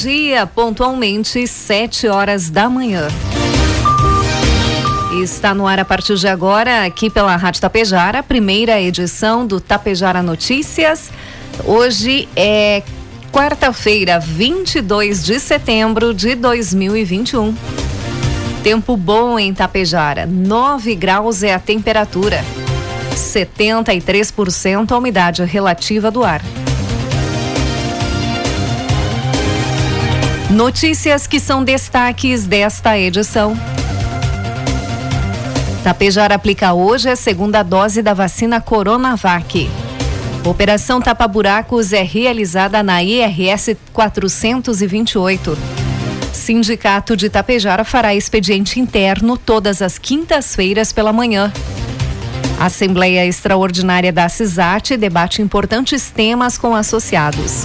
Dia, pontualmente, 7 horas da manhã. Está no ar a partir de agora, aqui pela Rádio Tapejara, a primeira edição do Tapejara Notícias. Hoje é quarta-feira, 22 de setembro de 2021. Tempo bom em Tapejara, 9 graus é a temperatura, 73% a umidade relativa do ar. Notícias que são destaques desta edição. Tapejar aplica hoje a segunda dose da vacina Coronavac. Operação Tapa Buracos é realizada na IRS 428. Sindicato de Tapejara fará expediente interno todas as quintas-feiras pela manhã. Assembleia Extraordinária da CISAT debate importantes temas com associados.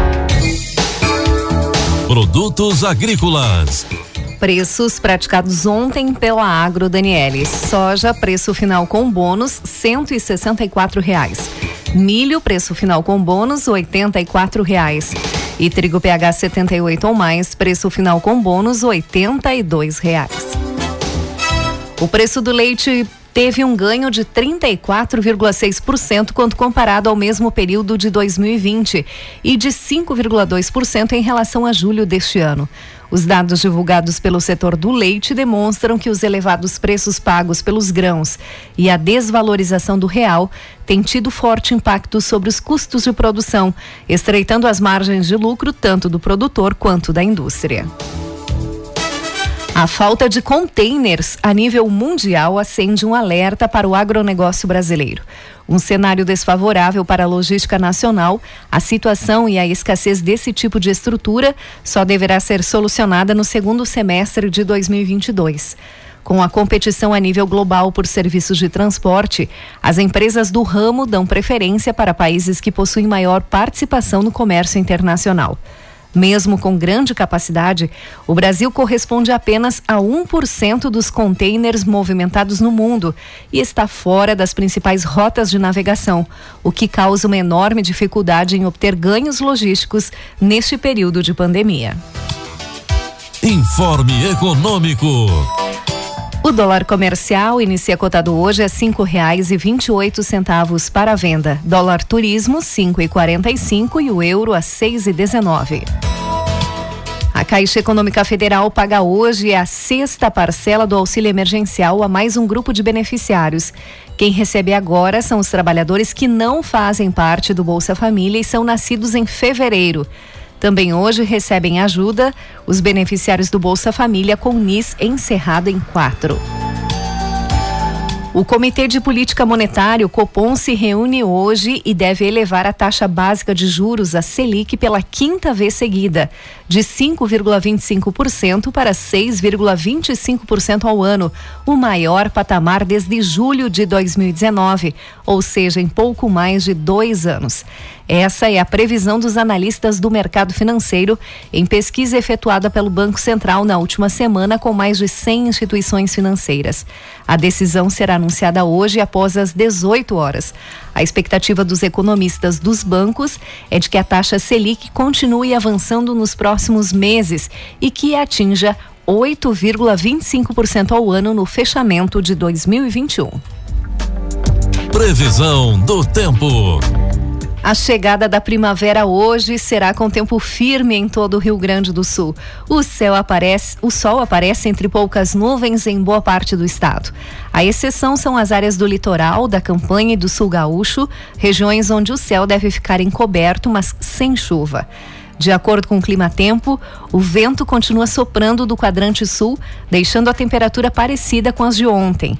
Produtos agrícolas. Preços praticados ontem pela Agro Daniele. Soja, preço final com bônus, cento e reais. Milho, preço final com bônus, oitenta e reais. E trigo PH 78 ou mais, preço final com bônus, oitenta e reais. O preço do leite teve um ganho de 34,6% quando comparado ao mesmo período de 2020 e de 5,2% em relação a julho deste ano. Os dados divulgados pelo setor do leite demonstram que os elevados preços pagos pelos grãos e a desvalorização do real têm tido forte impacto sobre os custos de produção, estreitando as margens de lucro tanto do produtor quanto da indústria. A falta de containers a nível mundial acende um alerta para o agronegócio brasileiro. Um cenário desfavorável para a logística nacional, a situação e a escassez desse tipo de estrutura só deverá ser solucionada no segundo semestre de 2022. Com a competição a nível global por serviços de transporte, as empresas do ramo dão preferência para países que possuem maior participação no comércio internacional. Mesmo com grande capacidade, o Brasil corresponde apenas a 1% dos containers movimentados no mundo e está fora das principais rotas de navegação, o que causa uma enorme dificuldade em obter ganhos logísticos neste período de pandemia. Informe Econômico. O dólar comercial inicia cotado hoje a cinco reais e vinte e oito centavos para a venda. Dólar turismo cinco e quarenta e cinco e o euro a seis e dezenove. A Caixa Econômica Federal paga hoje a sexta parcela do auxílio emergencial a mais um grupo de beneficiários. Quem recebe agora são os trabalhadores que não fazem parte do Bolsa Família e são nascidos em fevereiro. Também hoje recebem ajuda os beneficiários do Bolsa Família com NIS encerrado em quatro. O Comitê de Política Monetária, o Copom, se reúne hoje e deve elevar a taxa básica de juros, a Selic, pela quinta vez seguida, de 5,25% para 6,25% ao ano, o maior patamar desde julho de 2019, ou seja, em pouco mais de dois anos. Essa é a previsão dos analistas do mercado financeiro em pesquisa efetuada pelo Banco Central na última semana com mais de 100 instituições financeiras. A decisão será anunciada hoje após as 18 horas. A expectativa dos economistas dos bancos é de que a taxa Selic continue avançando nos próximos meses e que atinja 8,25% ao ano no fechamento de 2021. Previsão do tempo. A chegada da primavera hoje será com tempo firme em todo o Rio Grande do Sul. O céu aparece, o sol aparece entre poucas nuvens em boa parte do estado. A exceção são as áreas do litoral, da campanha e do sul gaúcho, regiões onde o céu deve ficar encoberto, mas sem chuva. De acordo com o clima-tempo, o vento continua soprando do quadrante sul, deixando a temperatura parecida com as de ontem.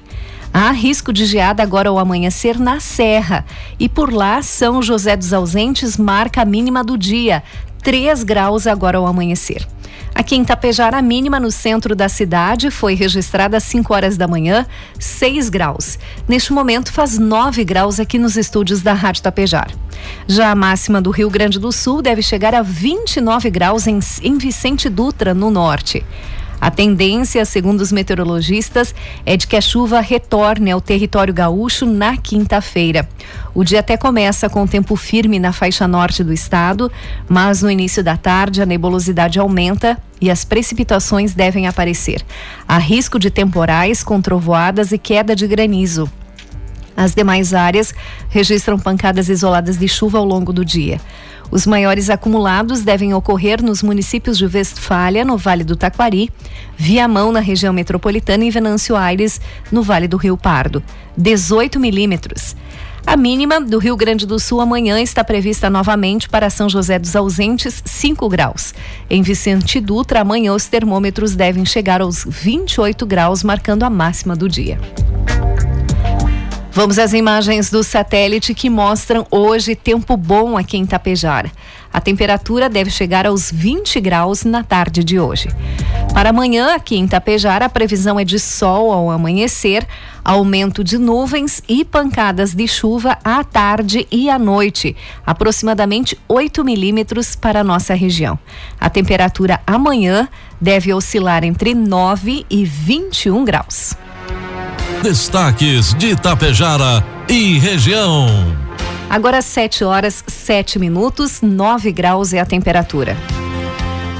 Há risco de geada agora ao amanhecer na Serra. E por lá, São José dos Ausentes marca a mínima do dia, 3 graus agora ao amanhecer. Aqui em Tapejara, a mínima no centro da cidade foi registrada às 5 horas da manhã, 6 graus. Neste momento, faz 9 graus aqui nos estúdios da Rádio Tapejara. Já a máxima do Rio Grande do Sul deve chegar a 29 graus em, em Vicente Dutra, no norte. A tendência, segundo os meteorologistas, é de que a chuva retorne ao território gaúcho na quinta-feira. O dia até começa com tempo firme na faixa norte do estado, mas no início da tarde a nebulosidade aumenta e as precipitações devem aparecer. Há risco de temporais com trovoadas e queda de granizo. As demais áreas registram pancadas isoladas de chuva ao longo do dia. Os maiores acumulados devem ocorrer nos municípios de Westfália, no Vale do Taquari, Viamão, na região metropolitana, e Venâncio Aires, no Vale do Rio Pardo. 18 milímetros. A mínima do Rio Grande do Sul amanhã está prevista novamente para São José dos Ausentes, 5 graus. Em Vicente Dutra, amanhã os termômetros devem chegar aos 28 graus, marcando a máxima do dia. Vamos às imagens do satélite que mostram hoje tempo bom aqui em Tapejara. A temperatura deve chegar aos 20 graus na tarde de hoje. Para amanhã, aqui em Tapejara, a previsão é de sol ao amanhecer, aumento de nuvens e pancadas de chuva à tarde e à noite, aproximadamente 8 milímetros para a nossa região. A temperatura amanhã deve oscilar entre 9 e 21 graus. Destaques de Itapejara e região. Agora 7 horas 7 minutos, 9 graus é a temperatura.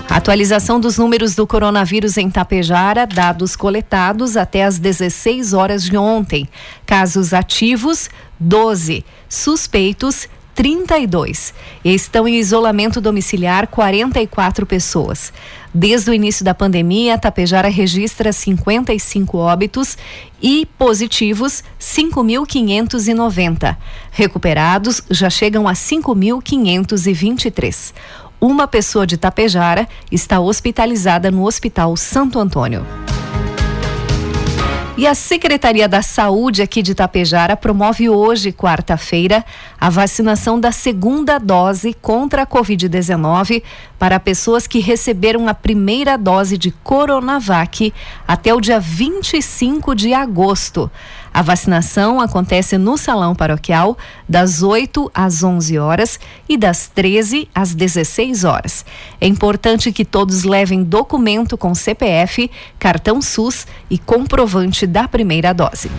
Atualização dos números do coronavírus em Tapejara, dados coletados até as 16 horas de ontem. Casos ativos, 12. Suspeitos, 32. Estão em isolamento domiciliar 44 pessoas. Desde o início da pandemia, Tapejara registra 55 óbitos e positivos 5.590. Recuperados já chegam a 5.523. Uma pessoa de Tapejara está hospitalizada no Hospital Santo Antônio. E a Secretaria da Saúde aqui de Tapejara promove hoje, quarta-feira, a vacinação da segunda dose contra a Covid-19 para pessoas que receberam a primeira dose de Coronavac até o dia 25 de agosto. A vacinação acontece no Salão Paroquial das 8 às 11 horas e das 13 às 16 horas. É importante que todos levem documento com CPF, cartão SUS e comprovante da primeira dose.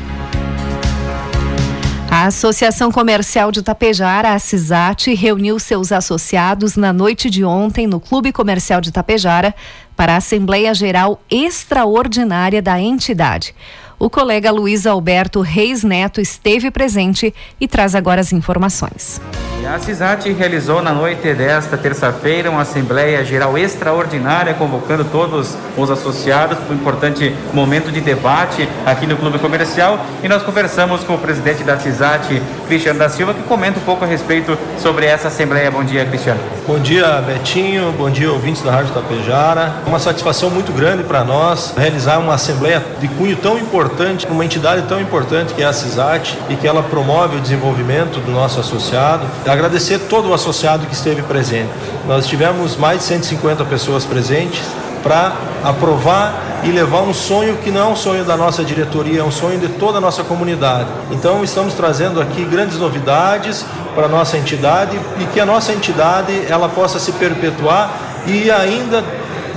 A Associação Comercial de Tapejara, a CISAT, reuniu seus associados na noite de ontem no Clube Comercial de Tapejara para a Assembleia Geral Extraordinária da entidade. O colega Luiz Alberto Reis Neto esteve presente e traz agora as informações. A CISAT realizou na noite desta terça-feira uma Assembleia Geral extraordinária, convocando todos os associados para um importante momento de debate aqui no Clube Comercial. E nós conversamos com o presidente da CISAT, Cristiano da Silva, que comenta um pouco a respeito sobre essa Assembleia. Bom dia, Cristiano. Bom dia, Betinho. Bom dia, ouvintes da Rádio Tapejara. Uma satisfação muito grande para nós realizar uma Assembleia de cunho tão importante, uma entidade tão importante que é a CISAT e que ela promove o desenvolvimento do nosso associado agradecer todo o associado que esteve presente. Nós tivemos mais de 150 pessoas presentes para aprovar e levar um sonho que não é um sonho da nossa diretoria, é um sonho de toda a nossa comunidade. Então estamos trazendo aqui grandes novidades para a nossa entidade e que a nossa entidade ela possa se perpetuar e ainda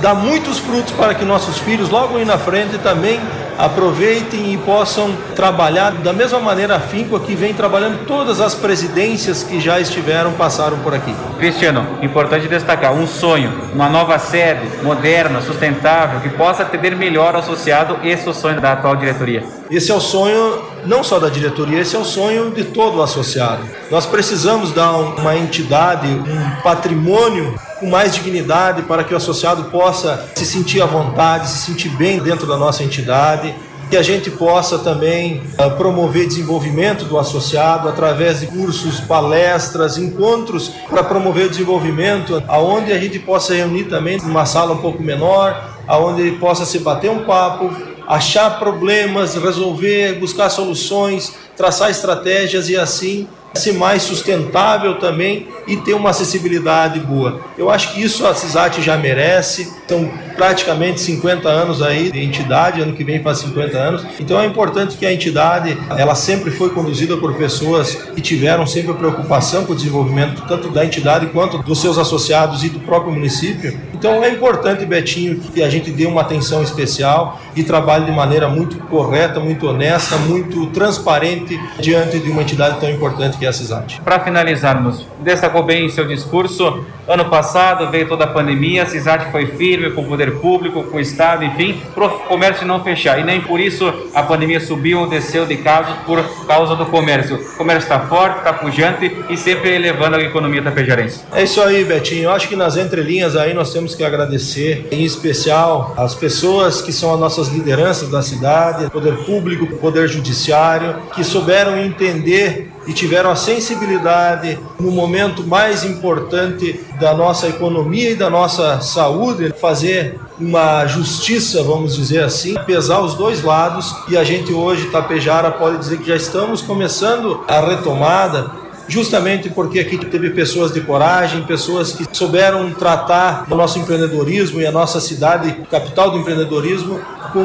dar muitos frutos para que nossos filhos logo aí na frente também aproveitem e possam trabalhar da mesma maneira afinco que vem trabalhando todas as presidências que já estiveram, passaram por aqui. Cristiano, importante destacar, um sonho, uma nova sede, moderna, sustentável, que possa atender melhor o associado, esse é o sonho da atual diretoria. Esse é o sonho não só da diretoria, esse é o sonho de todo o associado. Nós precisamos dar uma entidade, um patrimônio com mais dignidade para que o associado possa se sentir à vontade, se sentir bem dentro da nossa entidade que a gente possa também uh, promover desenvolvimento do associado através de cursos, palestras, encontros para promover o desenvolvimento, aonde a gente possa reunir também numa sala um pouco menor, aonde possa se bater um papo, achar problemas, resolver, buscar soluções, traçar estratégias e assim mais sustentável também e ter uma acessibilidade boa. Eu acho que isso a CISAT já merece. São praticamente 50 anos aí de entidade, ano que vem faz 50 anos. Então é importante que a entidade, ela sempre foi conduzida por pessoas que tiveram sempre preocupação com o desenvolvimento tanto da entidade quanto dos seus associados e do próprio município. Então é importante, Betinho, que a gente dê uma atenção especial e trabalhe de maneira muito correta, muito honesta, muito transparente diante de uma entidade tão importante que é a CISAT. Para finalizarmos, destacou bem em seu discurso, ano passado veio toda a pandemia, a CISAT foi firme com o poder público, com o Estado, enfim, para o comércio não fechar. E nem por isso a pandemia subiu ou desceu de casos por causa do comércio. O comércio está forte, está pujante e sempre elevando a economia tapejarense. É isso aí, Betinho. Eu acho que nas entrelinhas aí nós temos que agradecer, em especial, as pessoas que são as nossas lideranças da cidade, poder público, poder judiciário, que souberam entender e tiveram a sensibilidade no momento mais importante da nossa economia e da nossa saúde, fazer uma justiça, vamos dizer assim, pesar os dois lados. E a gente hoje, Tapejara, pode dizer que já estamos começando a retomada justamente porque aqui teve pessoas de coragem, pessoas que souberam tratar o nosso empreendedorismo e a nossa cidade, capital do empreendedorismo, com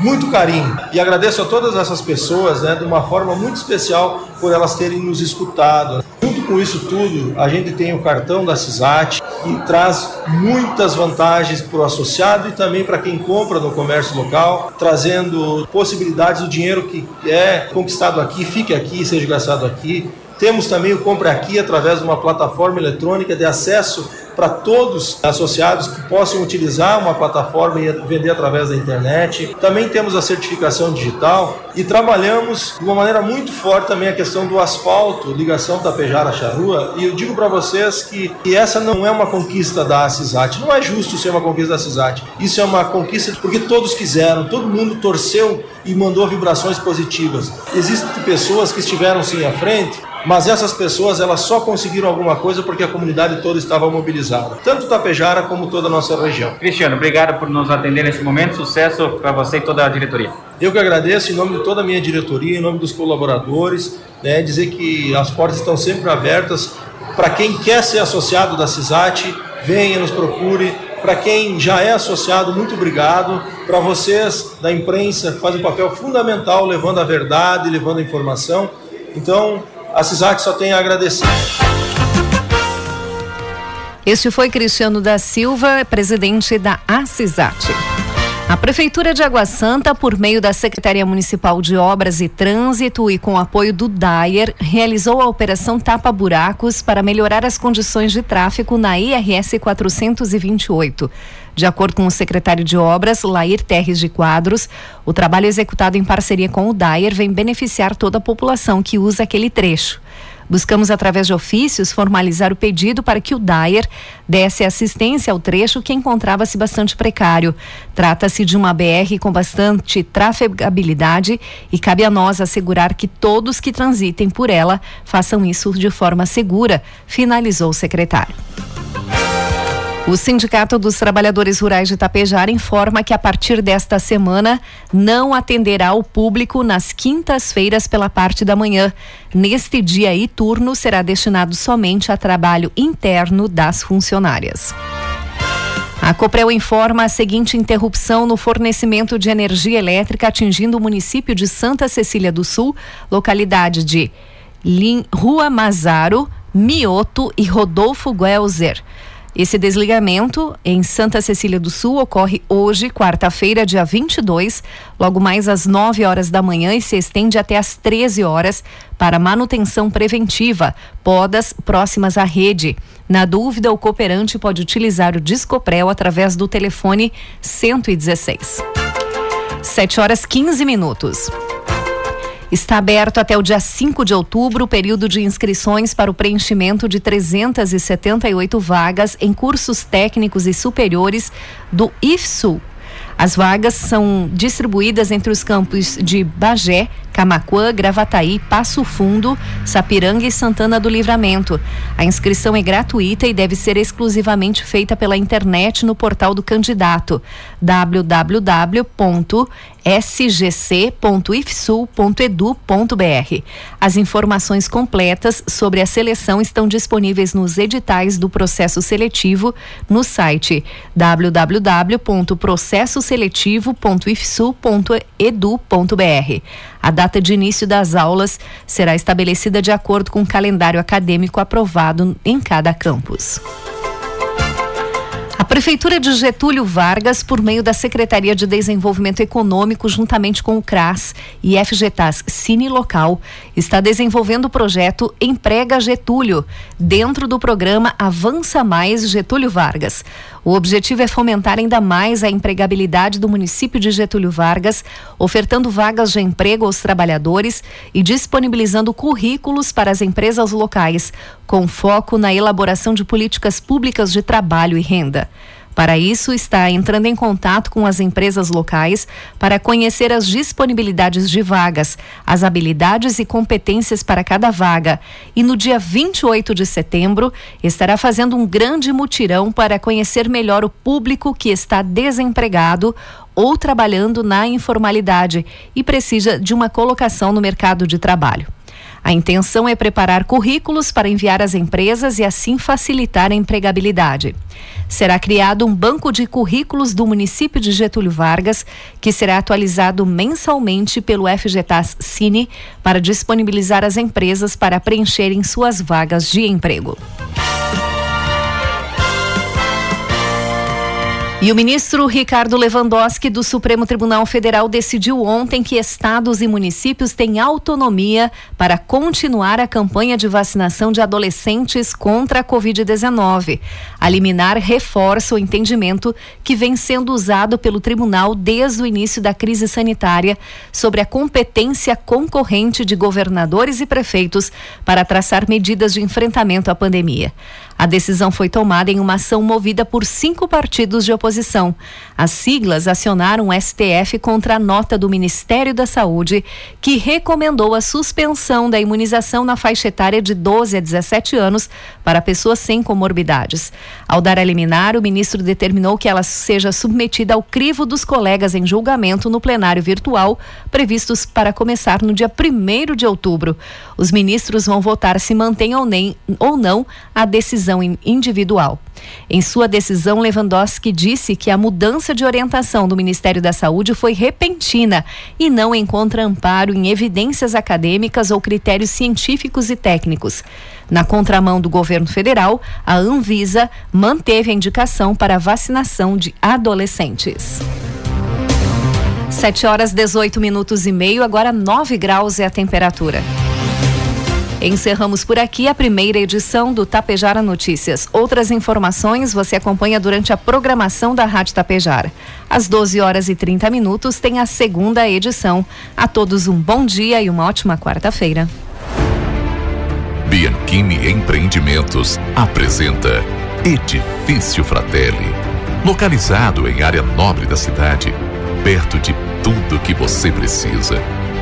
muito carinho. E agradeço a todas essas pessoas, né, de uma forma muito especial, por elas terem nos escutado. Junto com isso tudo, a gente tem o cartão da CISAT, que traz muitas vantagens para o associado e também para quem compra no comércio local, trazendo possibilidades do dinheiro que é conquistado aqui, fique aqui, seja gastado aqui, temos também o Compre Aqui através de uma plataforma eletrônica de acesso para todos associados que possam utilizar uma plataforma e vender através da internet. Também temos a certificação digital e trabalhamos de uma maneira muito forte também a questão do asfalto, ligação Tapejara-Charrua. E eu digo para vocês que, que, essa não é uma conquista da CISAT. Não é justo ser uma conquista da CISAT. Isso é uma conquista porque todos quiseram, todo mundo torceu e mandou vibrações positivas. Existem pessoas que estiveram sim à frente mas essas pessoas elas só conseguiram alguma coisa porque a comunidade toda estava mobilizada, tanto Tapejara como toda a nossa região. Cristiano, obrigado por nos atender nesse momento, sucesso para você e toda a diretoria. Eu que agradeço em nome de toda a minha diretoria, em nome dos colaboradores, né, dizer que as portas estão sempre abertas para quem quer ser associado da CISAT, venha, nos procure. Para quem já é associado, muito obrigado. Para vocês da imprensa, que fazem um papel fundamental levando a verdade, levando a informação. Então, a CISAC só tem a agradecer. Este foi Cristiano da Silva, presidente da ACISAT. A Prefeitura de Água Santa, por meio da Secretaria Municipal de Obras e Trânsito e com apoio do DAIR, realizou a Operação Tapa Buracos para melhorar as condições de tráfego na IRS 428. De acordo com o secretário de Obras, Lair Terres de Quadros, o trabalho executado em parceria com o DAIR vem beneficiar toda a população que usa aquele trecho. Buscamos, através de ofícios, formalizar o pedido para que o Dyer desse assistência ao trecho que encontrava-se bastante precário. Trata-se de uma BR com bastante trafegabilidade e cabe a nós assegurar que todos que transitem por ela façam isso de forma segura, finalizou o secretário. O Sindicato dos Trabalhadores Rurais de Tapejara informa que a partir desta semana não atenderá o público nas quintas-feiras pela parte da manhã. Neste dia e turno será destinado somente a trabalho interno das funcionárias. A Coprel informa a seguinte interrupção no fornecimento de energia elétrica atingindo o município de Santa Cecília do Sul, localidade de Rua Mazaro, Mioto e Rodolfo Guelzer. Esse desligamento em Santa Cecília do Sul ocorre hoje, quarta-feira, dia 22, logo mais às 9 horas da manhã e se estende até às 13 horas para manutenção preventiva, podas próximas à rede. Na dúvida, o cooperante pode utilizar o Discoprel através do telefone 116. 7 horas 15 minutos. Está aberto até o dia 5 de outubro o período de inscrições para o preenchimento de 378 vagas em cursos técnicos e superiores do IFSU. As vagas são distribuídas entre os campos de Bagé, Camacuã, Gravataí, Passo Fundo, Sapiranga e Santana do Livramento. A inscrição é gratuita e deve ser exclusivamente feita pela internet no portal do candidato www.sgc.ifsul.edu.br. As informações completas sobre a seleção estão disponíveis nos editais do processo seletivo no site www.processoseletivo.ifsul.edu.br. A data de início das aulas será estabelecida de acordo com o calendário acadêmico aprovado em cada campus. A Prefeitura de Getúlio Vargas, por meio da Secretaria de Desenvolvimento Econômico, juntamente com o CRAS e FGTAS Cine Local, está desenvolvendo o projeto Emprega Getúlio, dentro do programa Avança Mais Getúlio Vargas. O objetivo é fomentar ainda mais a empregabilidade do município de Getúlio Vargas, ofertando vagas de emprego aos trabalhadores e disponibilizando currículos para as empresas locais, com foco na elaboração de políticas públicas de trabalho e renda. Para isso, está entrando em contato com as empresas locais para conhecer as disponibilidades de vagas, as habilidades e competências para cada vaga. E no dia 28 de setembro, estará fazendo um grande mutirão para conhecer melhor o público que está desempregado ou trabalhando na informalidade e precisa de uma colocação no mercado de trabalho. A intenção é preparar currículos para enviar às empresas e assim facilitar a empregabilidade. Será criado um banco de currículos do município de Getúlio Vargas, que será atualizado mensalmente pelo FGTAS Cine para disponibilizar às empresas para preencherem suas vagas de emprego. E o ministro Ricardo Lewandowski do Supremo Tribunal Federal decidiu ontem que estados e municípios têm autonomia para continuar a campanha de vacinação de adolescentes contra a Covid-19. A liminar reforça o entendimento que vem sendo usado pelo tribunal desde o início da crise sanitária sobre a competência concorrente de governadores e prefeitos para traçar medidas de enfrentamento à pandemia. A decisão foi tomada em uma ação movida por cinco partidos de oposição. As siglas acionaram o STF contra a nota do Ministério da Saúde, que recomendou a suspensão da imunização na faixa etária de 12 a 17 anos para pessoas sem comorbidades. Ao dar a liminar, o ministro determinou que ela seja submetida ao crivo dos colegas em julgamento no plenário virtual, previstos para começar no dia 1 de outubro. Os ministros vão votar se mantém ou, nem, ou não a decisão decisão individual. Em sua decisão, Lewandowski disse que a mudança de orientação do Ministério da Saúde foi repentina e não encontra amparo em evidências acadêmicas ou critérios científicos e técnicos. Na contramão do governo federal, a Anvisa manteve a indicação para vacinação de adolescentes. 7 horas 18 minutos e meio, agora 9 graus é a temperatura. Encerramos por aqui a primeira edição do Tapejara Notícias. Outras informações você acompanha durante a programação da Rádio Tapejara. Às 12 horas e 30 minutos tem a segunda edição. A todos um bom dia e uma ótima quarta-feira. Bianchini Empreendimentos apresenta Edifício Fratelli. Localizado em área nobre da cidade, perto de tudo que você precisa,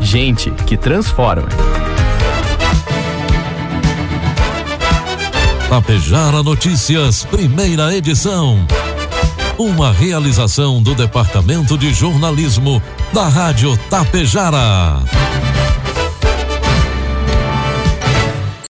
Gente que transforma. Tapejara Notícias, primeira edição. Uma realização do Departamento de Jornalismo da Rádio Tapejara.